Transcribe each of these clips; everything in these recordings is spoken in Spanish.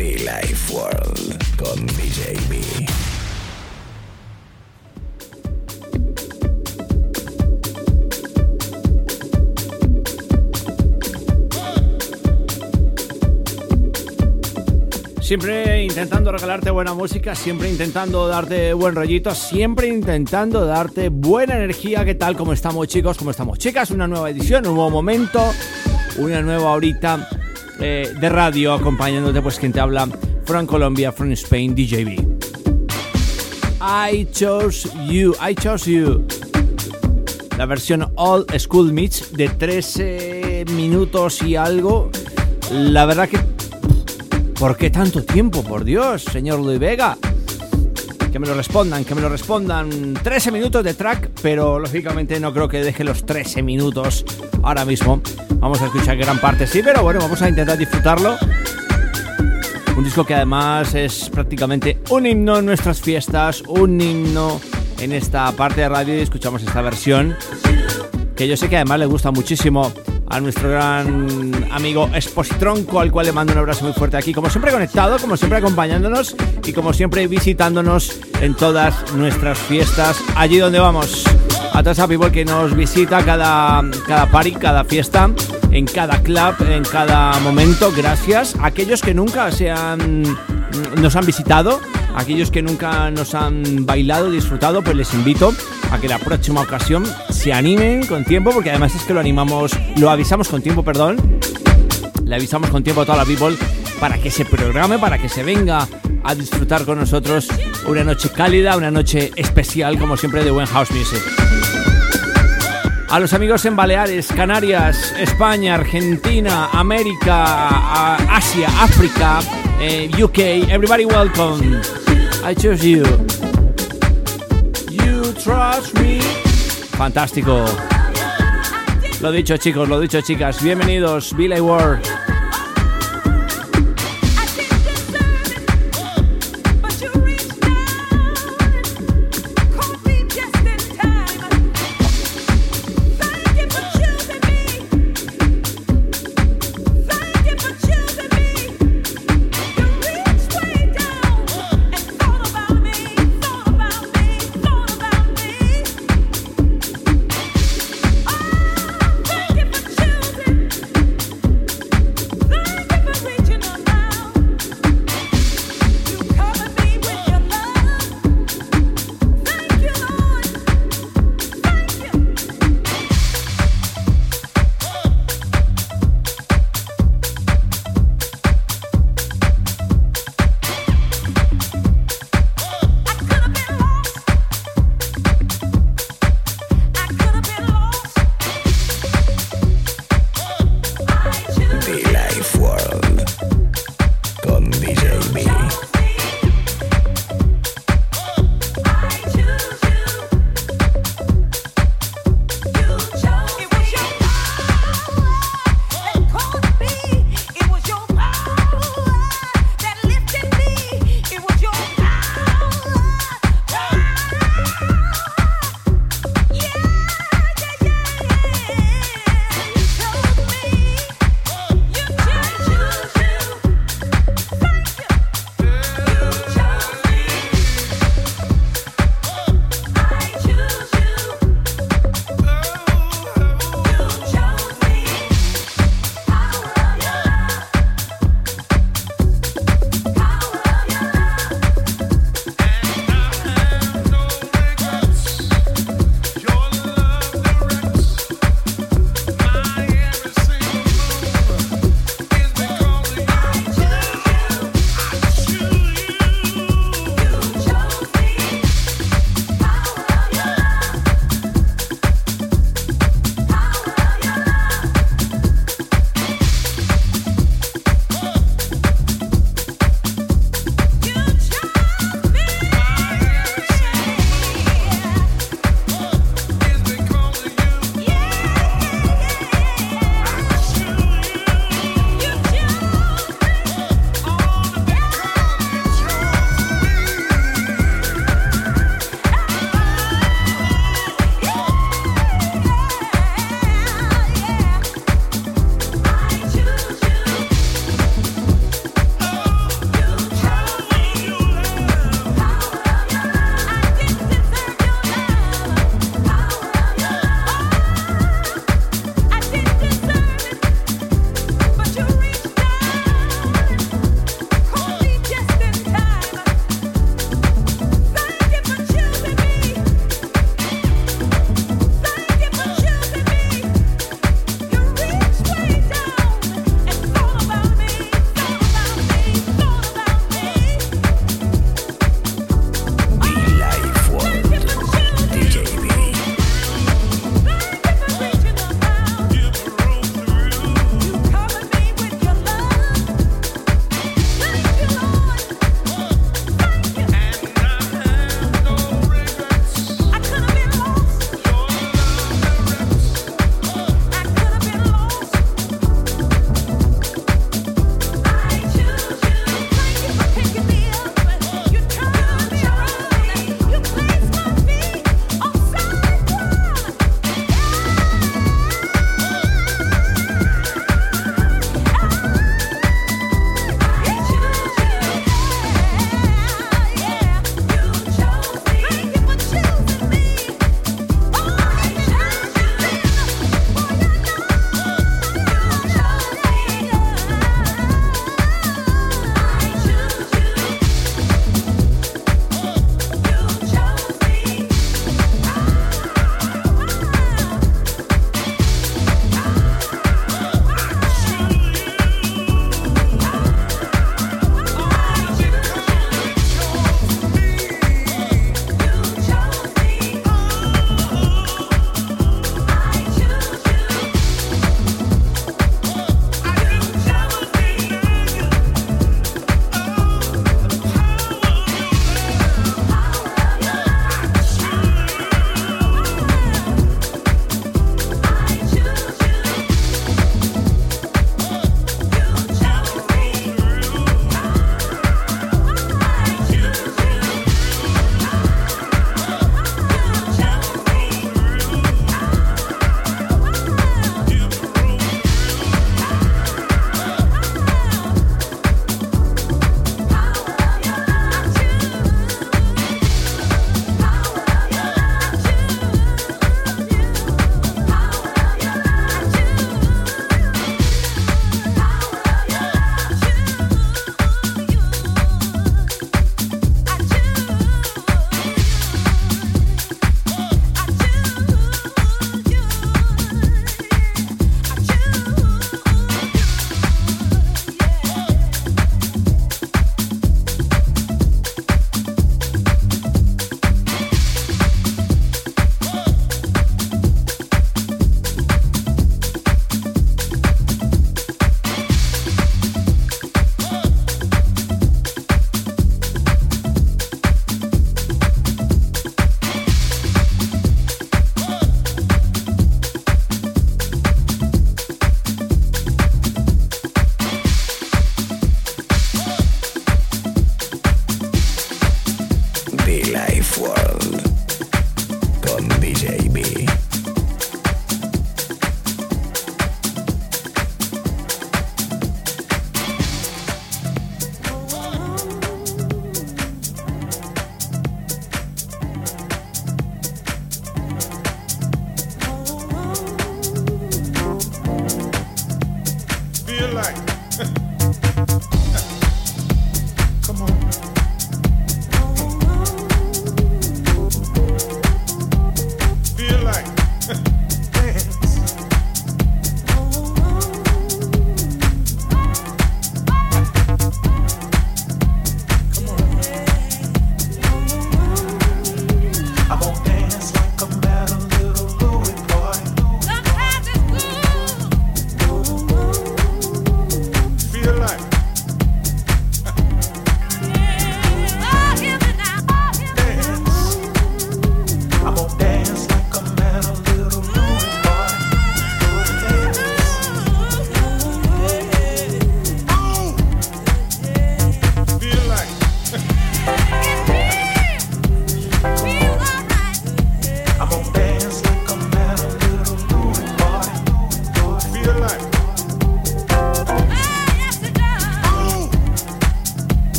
Life World con DJ B. Siempre intentando regalarte buena música, siempre intentando darte buen rollito, siempre intentando darte buena energía. ¿Qué tal? ¿Cómo estamos chicos? ¿Cómo estamos chicas? Una nueva edición, un nuevo momento, una nueva horita eh, de radio acompañándote pues quien te habla from Colombia, from Spain, DJB. I chose you, I chose you. La versión All School Mix de 13 minutos y algo. La verdad que ¿Por qué tanto tiempo? Por Dios, señor Luis Vega. Que me lo respondan, que me lo respondan. 13 minutos de track, pero lógicamente no creo que deje los 13 minutos ahora mismo. Vamos a escuchar gran parte, sí, pero bueno, vamos a intentar disfrutarlo. Un disco que además es prácticamente un himno en nuestras fiestas, un himno en esta parte de radio y escuchamos esta versión que yo sé que además le gusta muchísimo a nuestro gran amigo Espositronco, al cual le mando un abrazo muy fuerte aquí, como siempre conectado, como siempre acompañándonos y como siempre visitándonos en todas nuestras fiestas, allí donde vamos. A toda esa people que nos visita cada, cada party, cada fiesta, en cada club, en cada momento, gracias. Aquellos que nunca se han, nos han visitado, aquellos que nunca nos han bailado, disfrutado, pues les invito a que la próxima ocasión se animen con tiempo, porque además es que lo animamos, lo avisamos con tiempo, perdón. Le avisamos con tiempo a toda la people para que se programe, para que se venga a disfrutar con nosotros una noche cálida, una noche especial, como siempre, de buen house music. A los amigos en Baleares, Canarias, España, Argentina, América, Asia, África, eh, UK, everybody welcome. I choose you. You trust me. Fantástico. Lo dicho chicos, lo dicho chicas, bienvenidos, Billy Ward.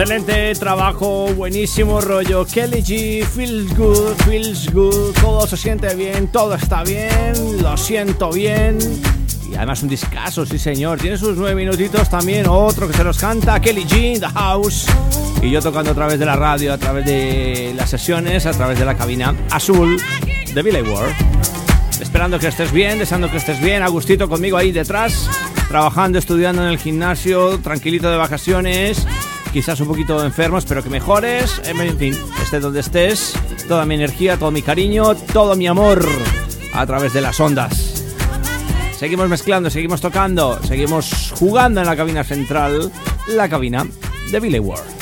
Excelente trabajo, buenísimo rollo. Kelly G, feels good, feels good. Todo se siente bien, todo está bien, lo siento bien. Y además un discazo, sí señor. Tiene sus nueve minutitos también. Otro que se los canta, Kelly G, The House. Y yo tocando a través de la radio, a través de las sesiones, a través de la cabina azul de Billy Ward. Esperando que estés bien, deseando que estés bien. Agustito conmigo ahí detrás, trabajando, estudiando en el gimnasio, tranquilito de vacaciones quizás un poquito enfermos, pero que mejores. En fin, estés donde estés, toda mi energía, todo mi cariño, todo mi amor a través de las ondas. Seguimos mezclando, seguimos tocando, seguimos jugando en la cabina central, la cabina de Billy Ward.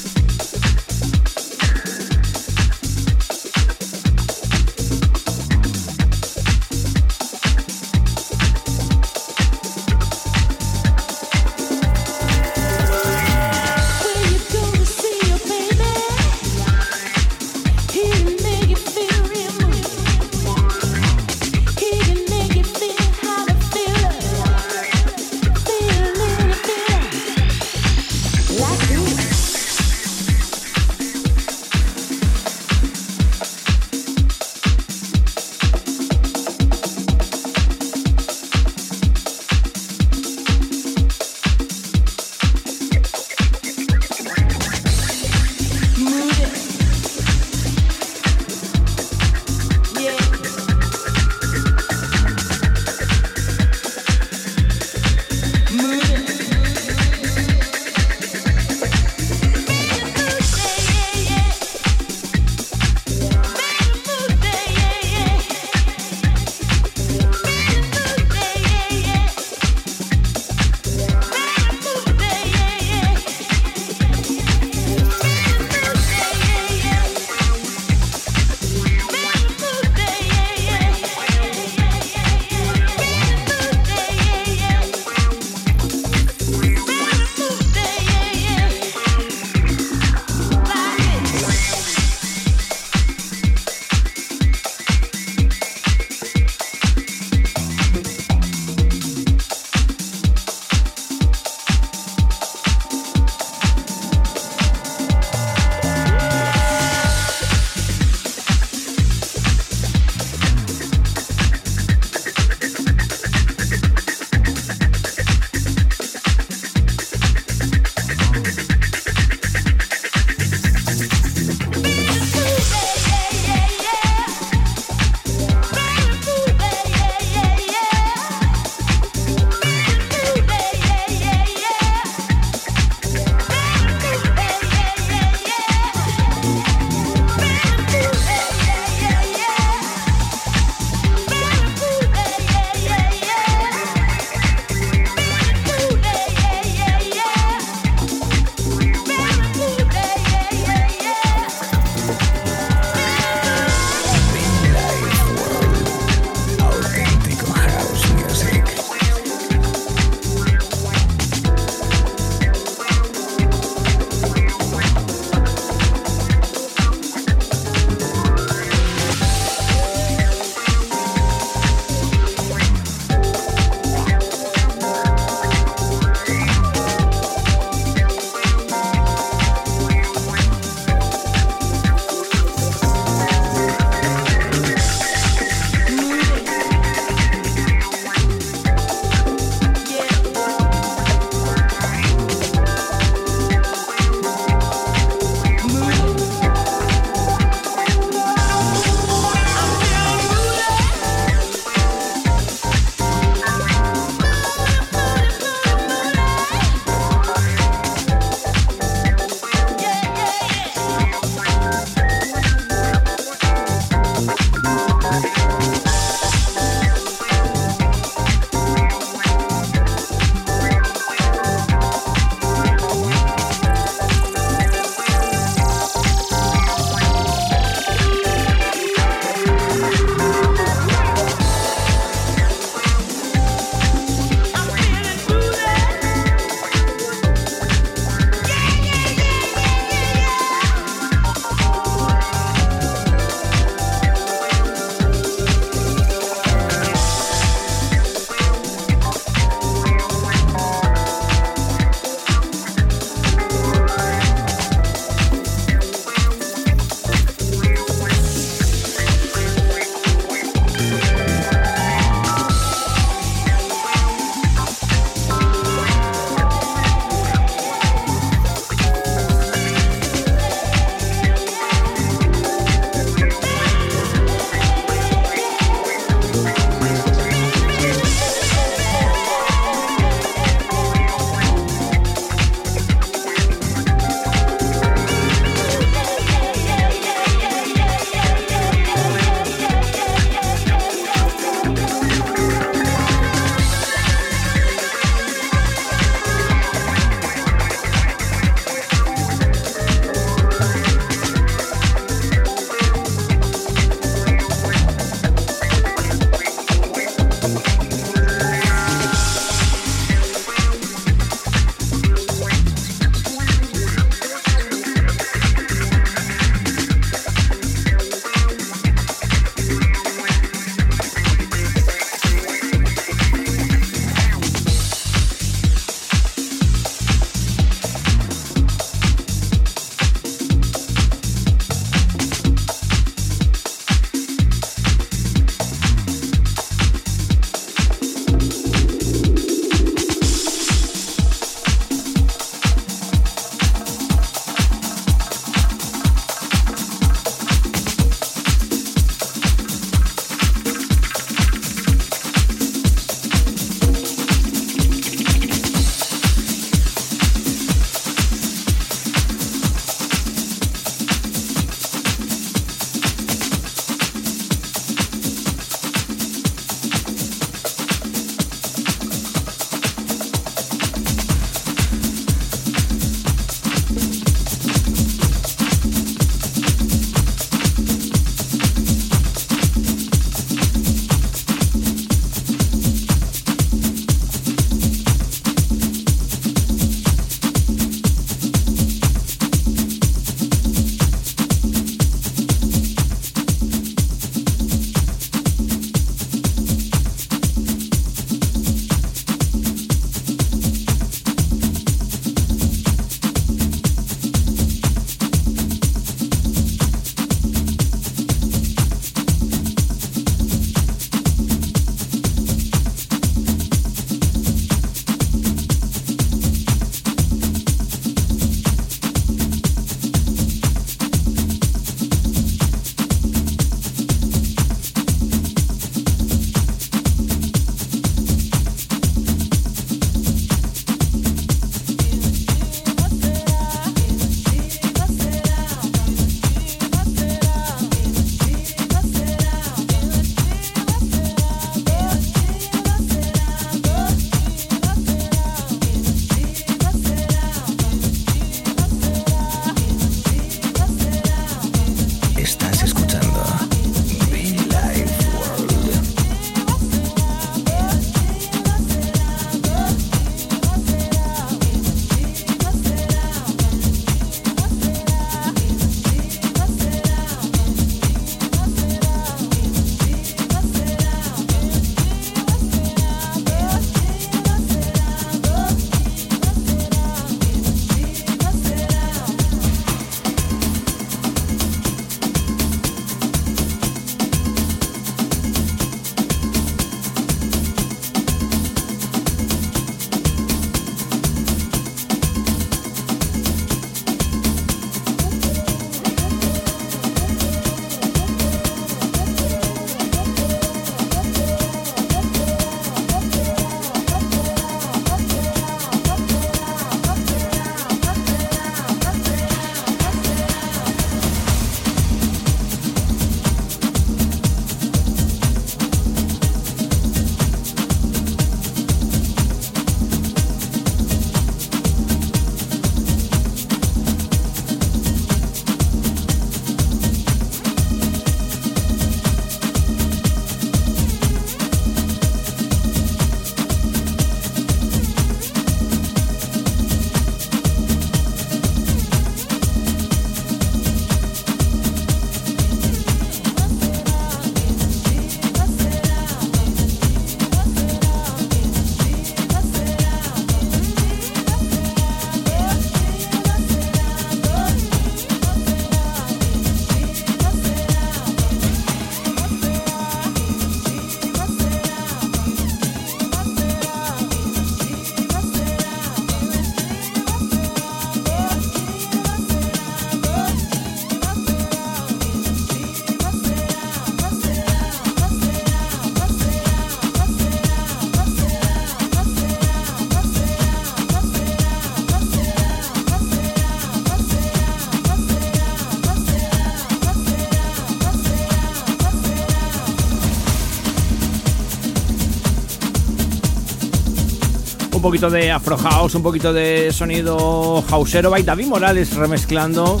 Poquito de Afro un poquito de sonido houseero. Va David Morales remezclando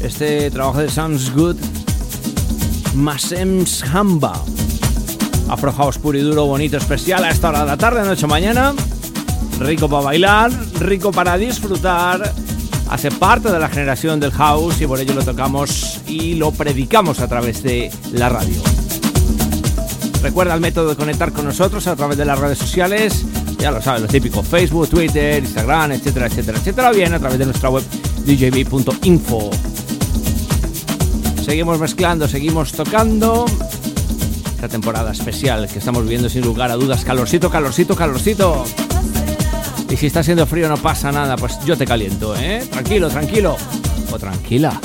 este trabajo de Sounds Good. Masems Hamba. Afro House puro y duro, bonito, especial a esta hora de la tarde, noche, mañana. Rico para bailar, rico para disfrutar. Hace parte de la generación del house y por ello lo tocamos y lo predicamos a través de la radio. Recuerda el método de conectar con nosotros a través de las redes sociales, ya lo sabes, lo típico, Facebook, Twitter, Instagram, etcétera, etcétera, etcétera, bien a través de nuestra web djb.info. Seguimos mezclando, seguimos tocando. Esta temporada especial que estamos viviendo sin lugar a dudas, calorcito, calorcito, calorcito. Y si está haciendo frío no pasa nada, pues yo te caliento, ¿eh? Tranquilo, tranquilo. O tranquila.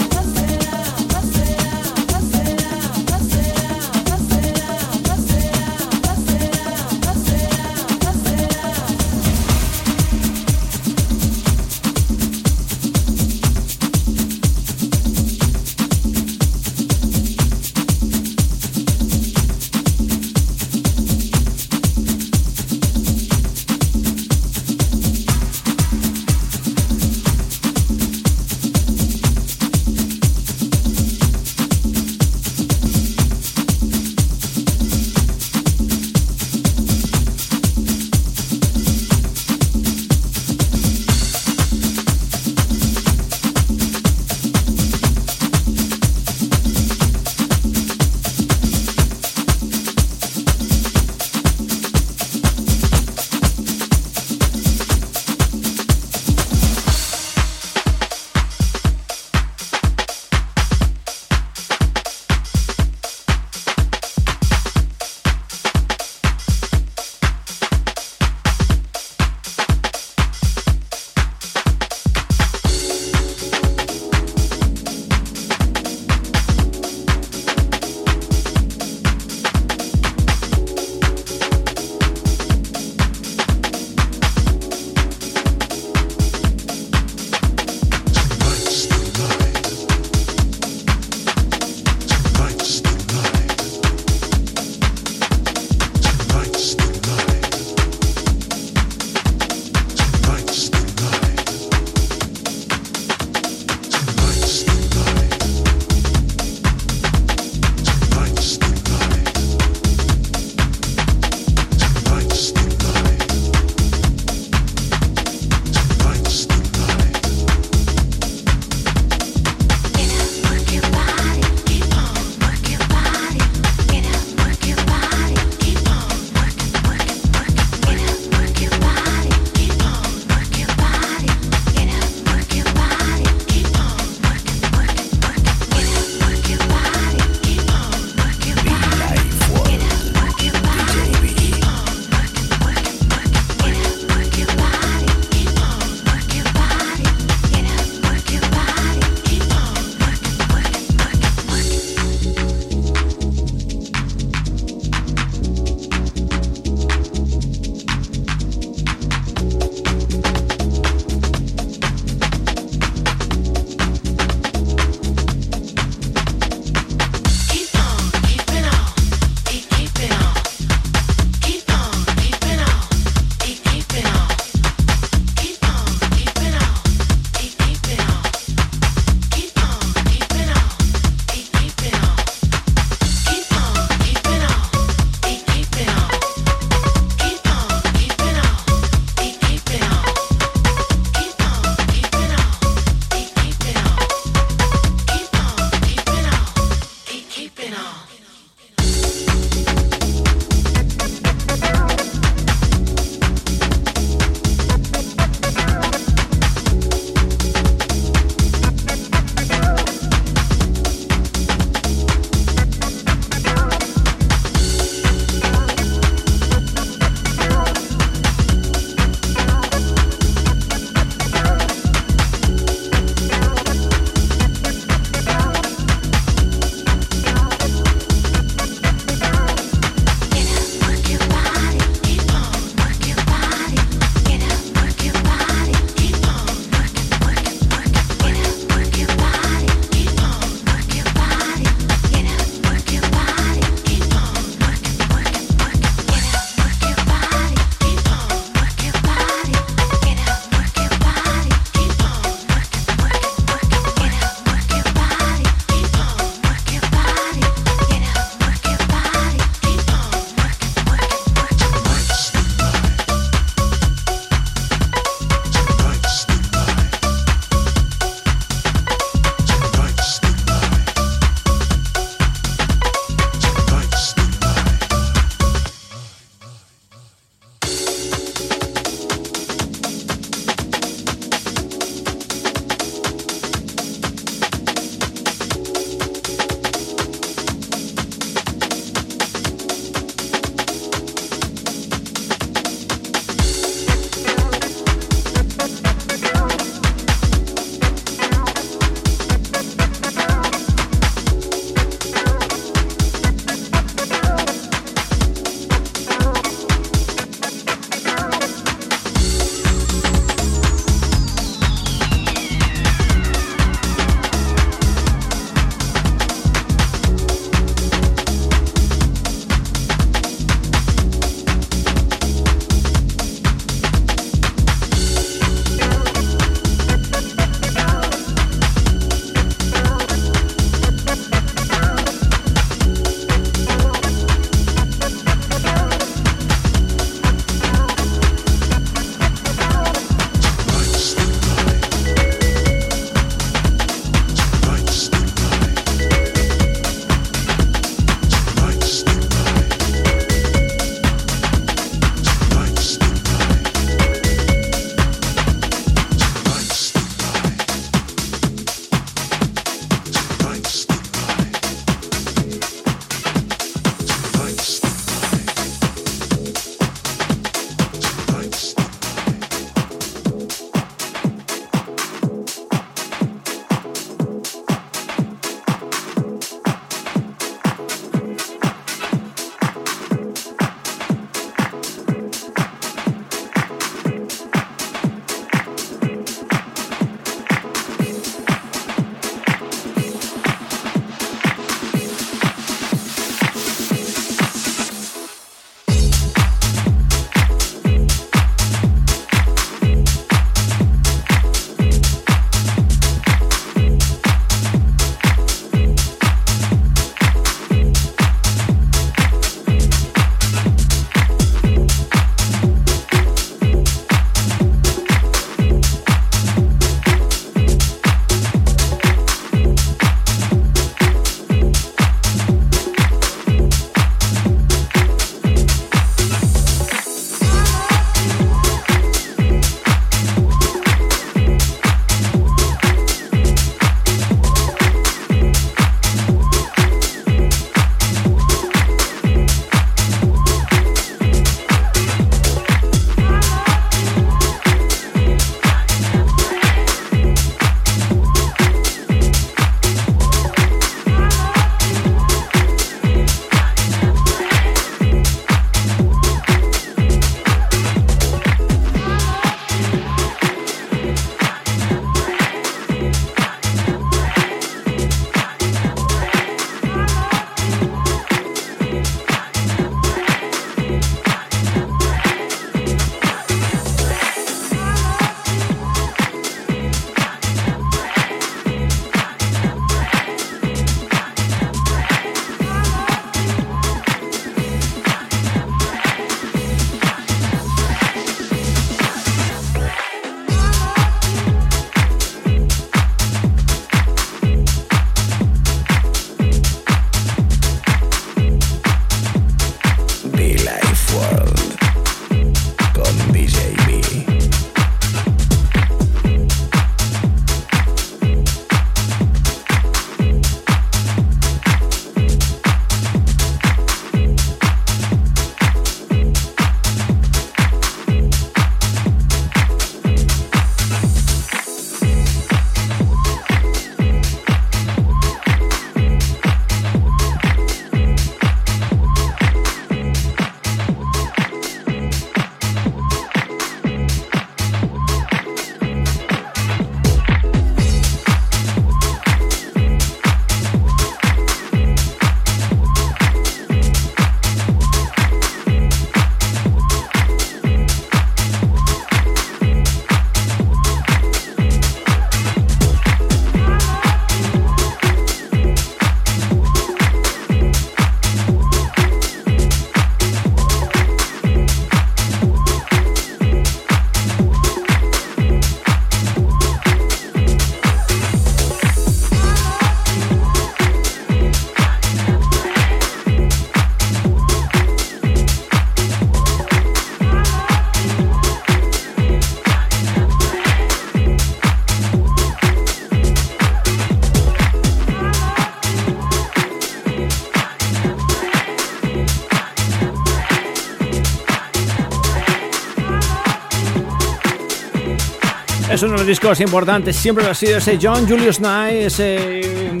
Uno de los discos importantes, siempre lo ha sido ese John Julius Nye, ese mm,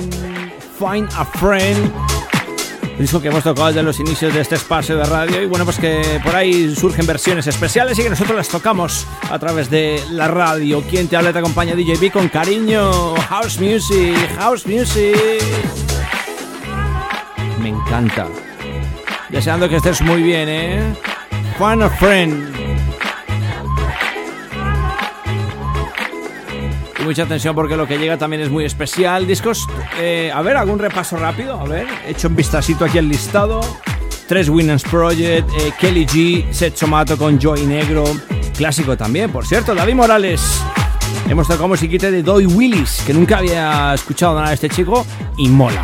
Find a Friend. disco que hemos tocado desde los inicios de este espacio de radio y bueno pues que por ahí surgen versiones especiales y que nosotros las tocamos a través de la radio. Quien te habla te acompaña DJB con cariño. House Music, House Music. Me encanta. Deseando que estés muy bien, ¿eh? Find a Friend. Mucha atención porque lo que llega también es muy especial. Discos, eh, a ver, algún repaso rápido. A ver, he hecho un vistacito aquí al listado. Tres Winners Project, eh, Kelly G, Set Somato con Joy Negro. Clásico también, por cierto, David Morales. Hemos tocado musiquita de Doy Willis, que nunca había escuchado nada de este chico y mola.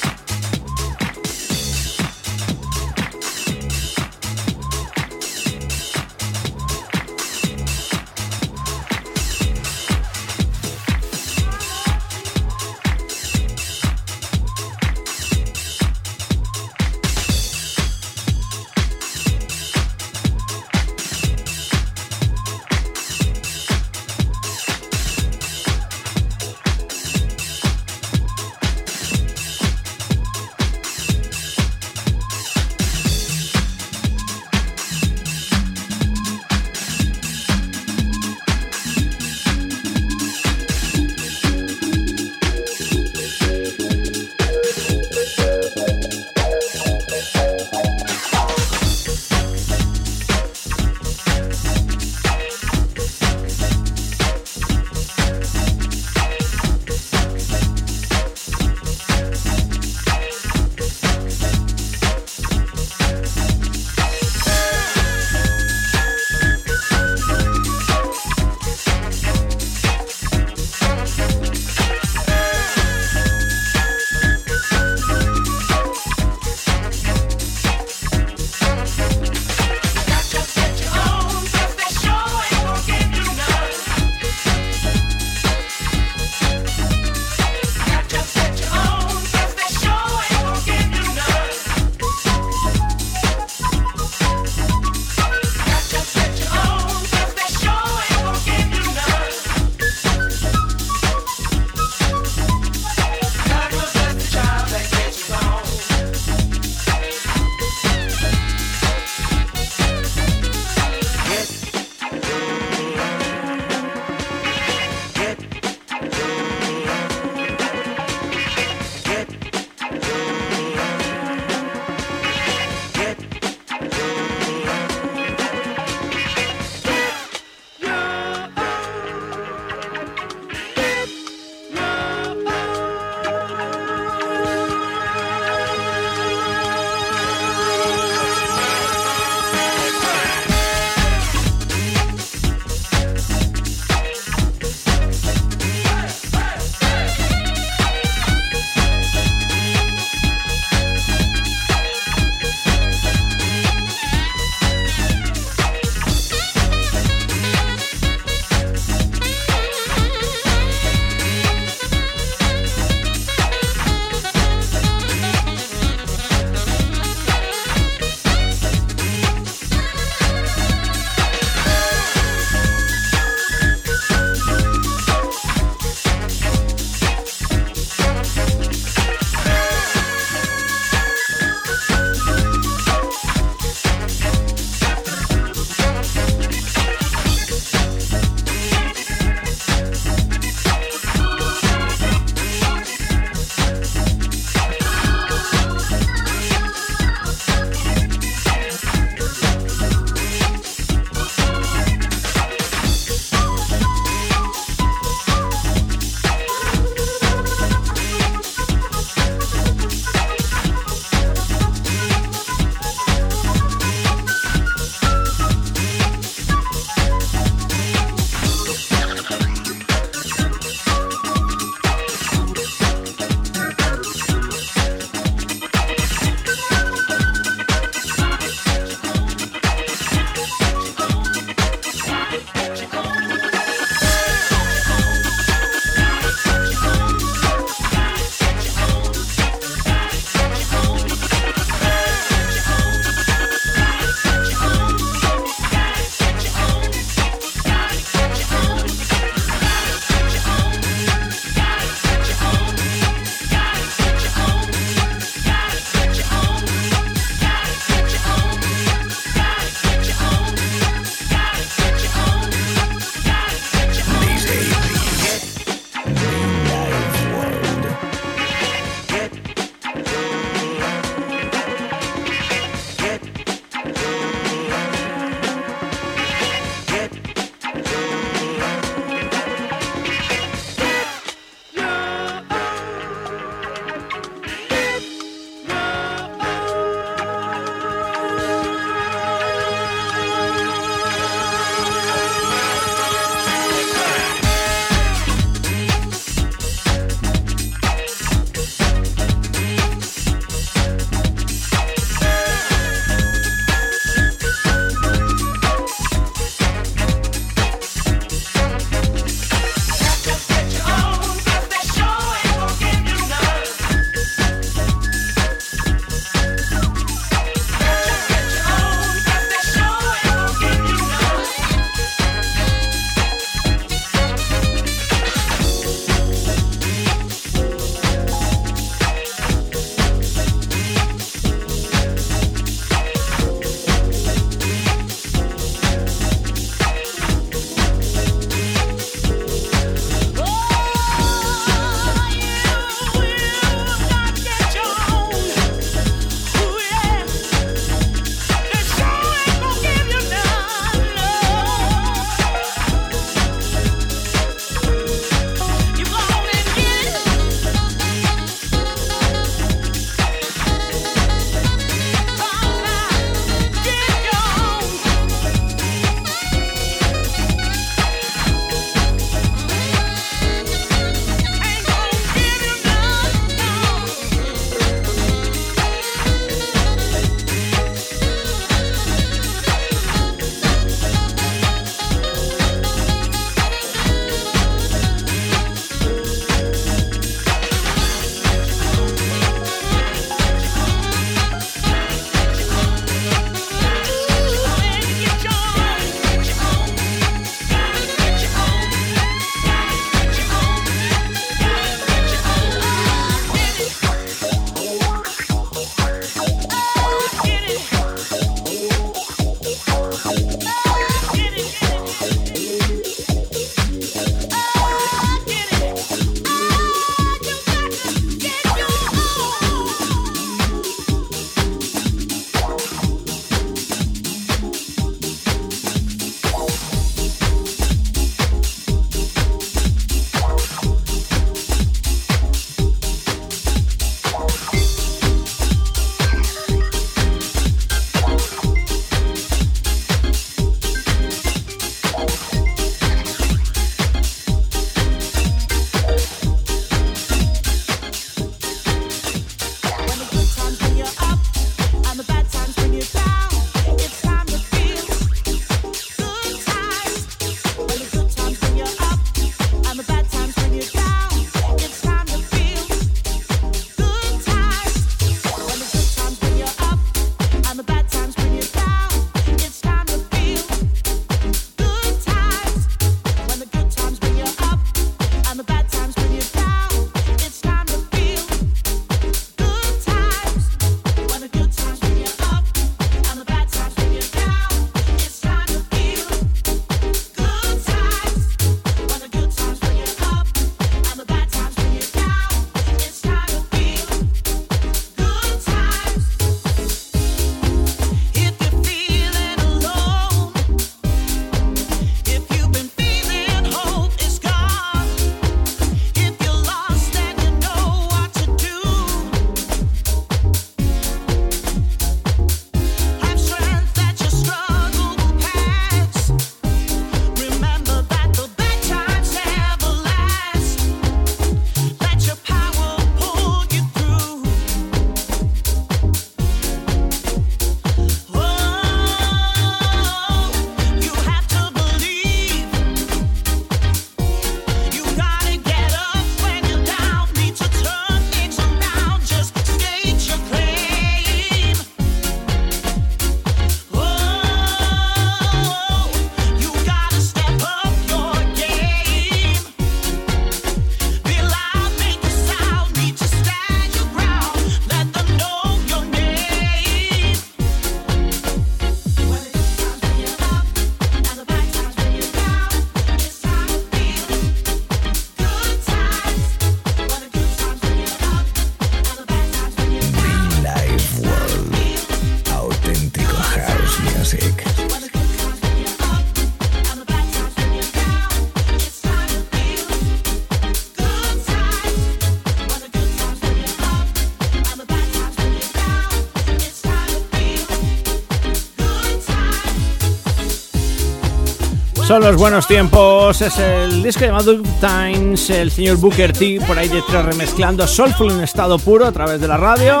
Son los buenos tiempos, es el disco llamado Times, el señor Booker T por ahí detrás remezclando Soulful en estado puro a través de la radio.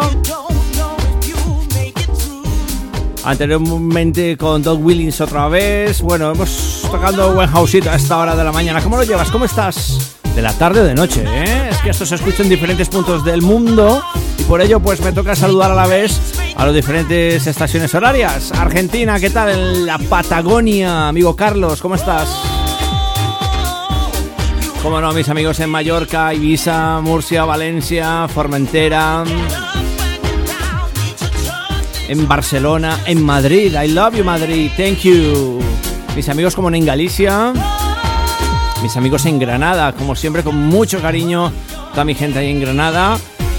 Anteriormente con Doug Willings otra vez. Bueno, hemos tocando buen houseito a esta hora de la mañana. ¿Cómo lo llevas? ¿Cómo estás? De la tarde o de noche, ¿eh? Es que esto se escucha en diferentes puntos del mundo y por ello pues me toca saludar a la vez a las diferentes estaciones horarias. Argentina, ¿qué tal? En la Patagonia, amigo Carlos, ¿cómo estás? Cómo no, mis amigos en Mallorca, Ibiza, Murcia, Valencia, Formentera, en Barcelona, en Madrid. I love you, Madrid. Thank you. Mis amigos como en Galicia, mis amigos en Granada, como siempre, con mucho cariño, toda mi gente ahí en Granada.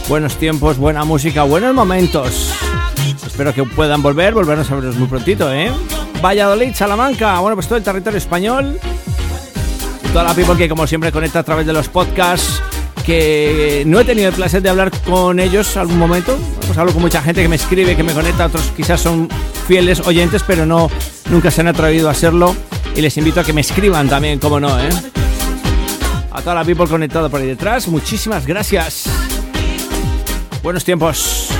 Buenos tiempos, buena música, buenos momentos. Espero que puedan volver, volvernos a verlos muy prontito, ¿eh? Valladolid, Salamanca, bueno, pues todo el territorio español. Toda la people que como siempre conecta a través de los podcasts, que no he tenido el placer de hablar con ellos algún momento. Pues hablo con mucha gente que me escribe, que me conecta, otros quizás son fieles oyentes, pero no nunca se han atrevido a hacerlo. Y les invito a que me escriban también, como no, ¿eh? A toda la people conectada por ahí detrás, muchísimas gracias. Buenos tiempos.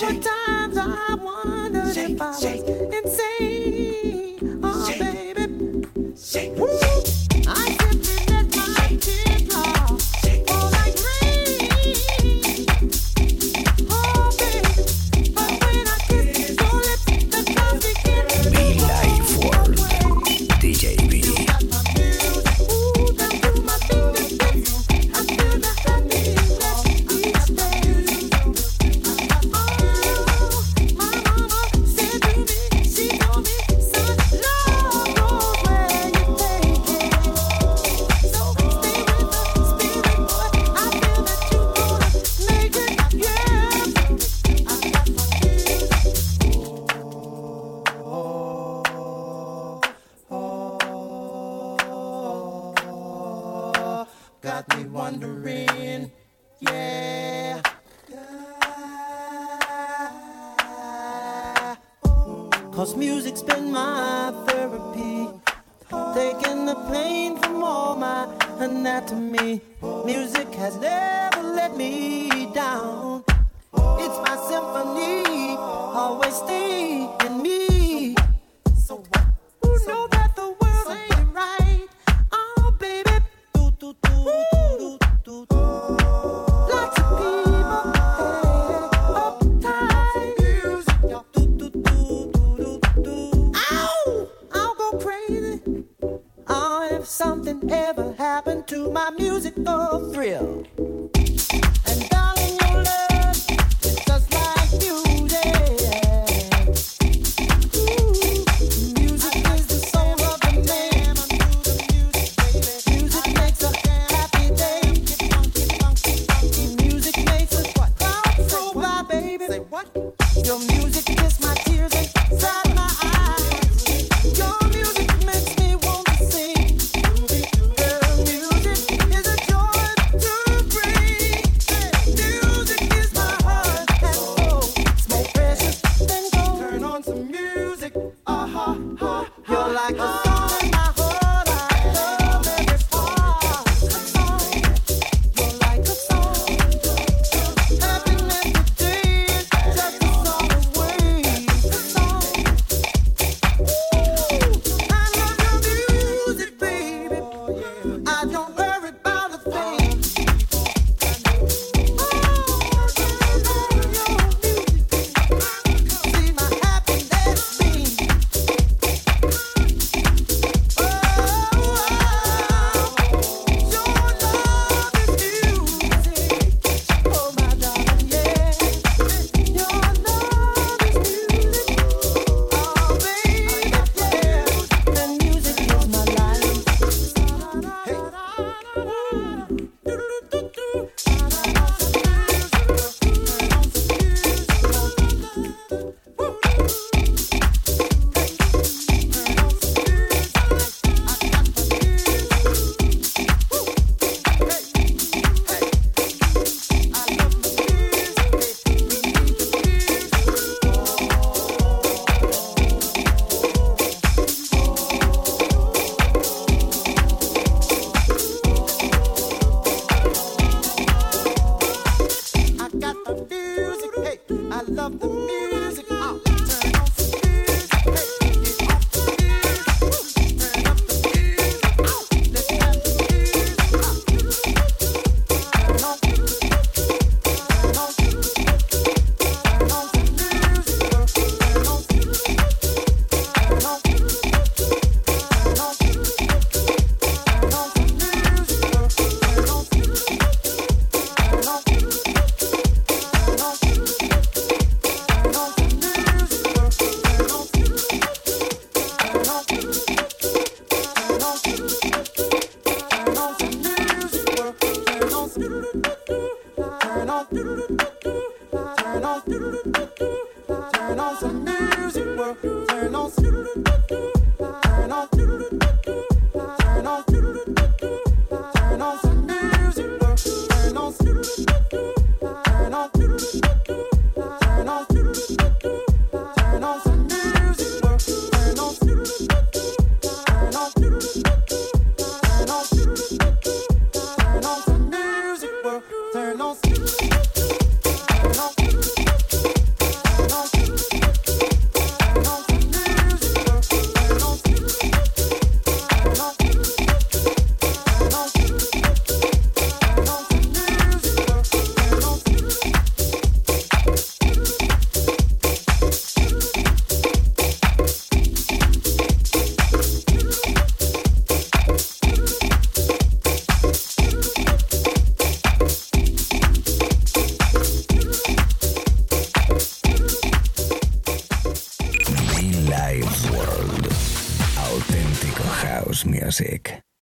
shake, times I wondered shake, if I was. Shake. Music, hey, I love the music. Uh,